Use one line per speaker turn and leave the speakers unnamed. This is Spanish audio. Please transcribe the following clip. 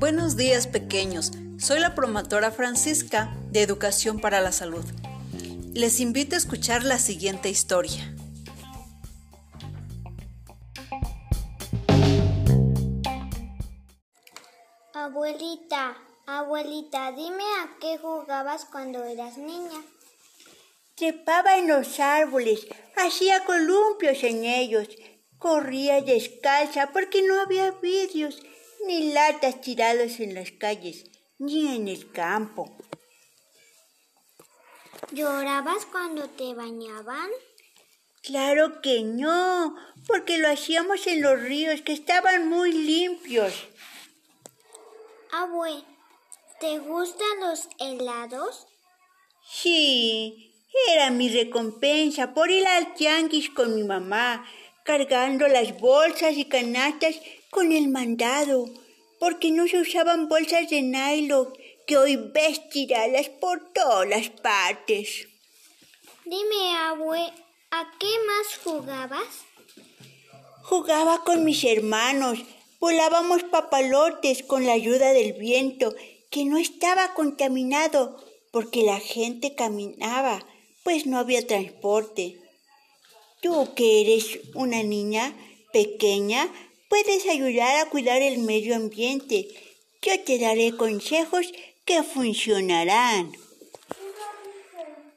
Buenos días pequeños, soy la promotora Francisca de Educación para la Salud. Les invito a escuchar la siguiente historia.
Abuelita, abuelita, dime a qué jugabas cuando eras niña.
Trepaba en los árboles, hacía columpios en ellos, corría descalza porque no había vidrios ni latas tiradas en las calles, ni en el campo.
¿Llorabas cuando te bañaban?
Claro que no, porque lo hacíamos en los ríos que estaban muy limpios.
Abue, ¿te gustan los helados?
Sí, era mi recompensa por ir al tianguis con mi mamá, cargando las bolsas y canastas con el mandado, porque no se usaban bolsas de nylon que hoy ves tiradas por todas partes.
Dime, abue, ¿a qué más jugabas?
Jugaba con mis hermanos, volábamos papalotes con la ayuda del viento, que no estaba contaminado porque la gente caminaba, pues no había transporte. Tú que eres una niña pequeña, puedes ayudar a cuidar el medio ambiente. Yo te daré consejos que funcionarán.